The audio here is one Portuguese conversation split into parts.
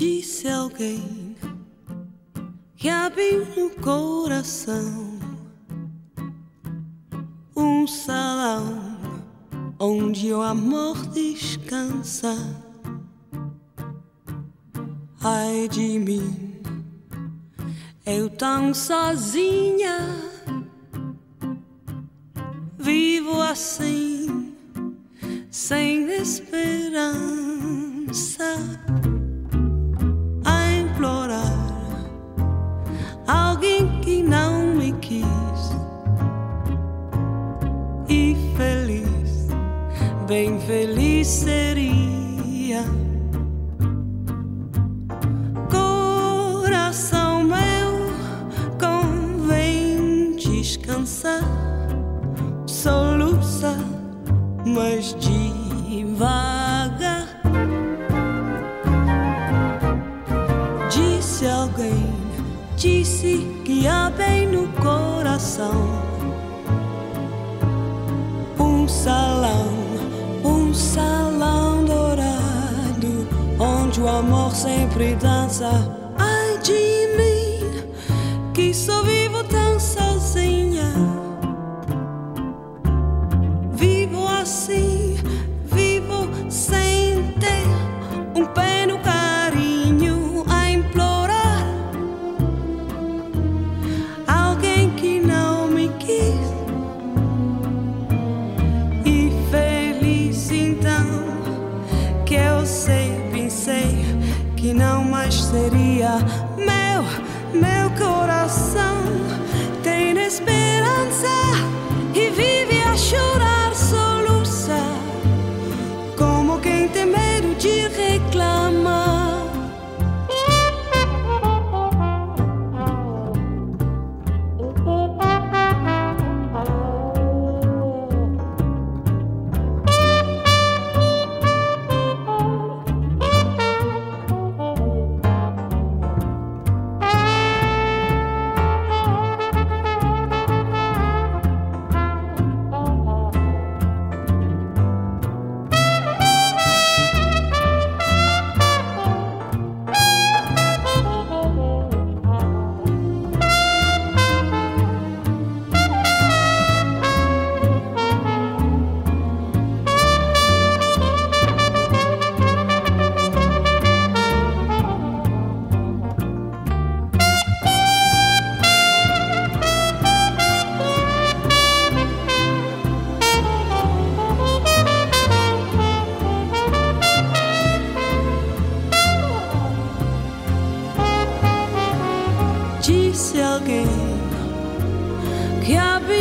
Disse alguém que abriu no coração um salão onde o amor descansa. Ai de mim, eu tão sozinha, vivo assim, sem esperança. Bem feliz seria. Coração meu, convém descansar, soluça, mas devagar. Disse alguém, disse que há bem no coração sempre dança. Ai de mim, que só vivo seria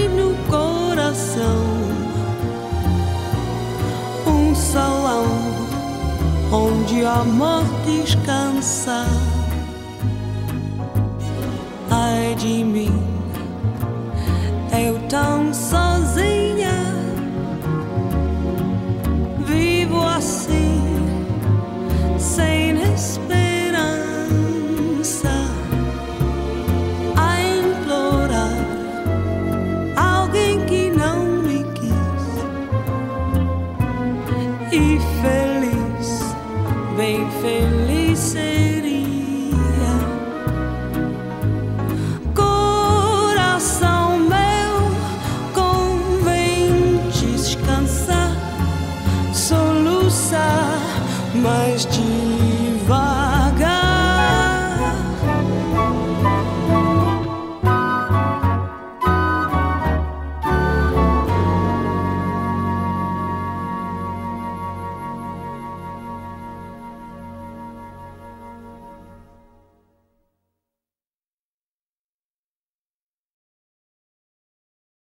no coração um salão onde o amor descansa. Ai de mim, eu tão sozinha, bem feliz seria. Coração meu, convém descansar, soluçar, mas devagar.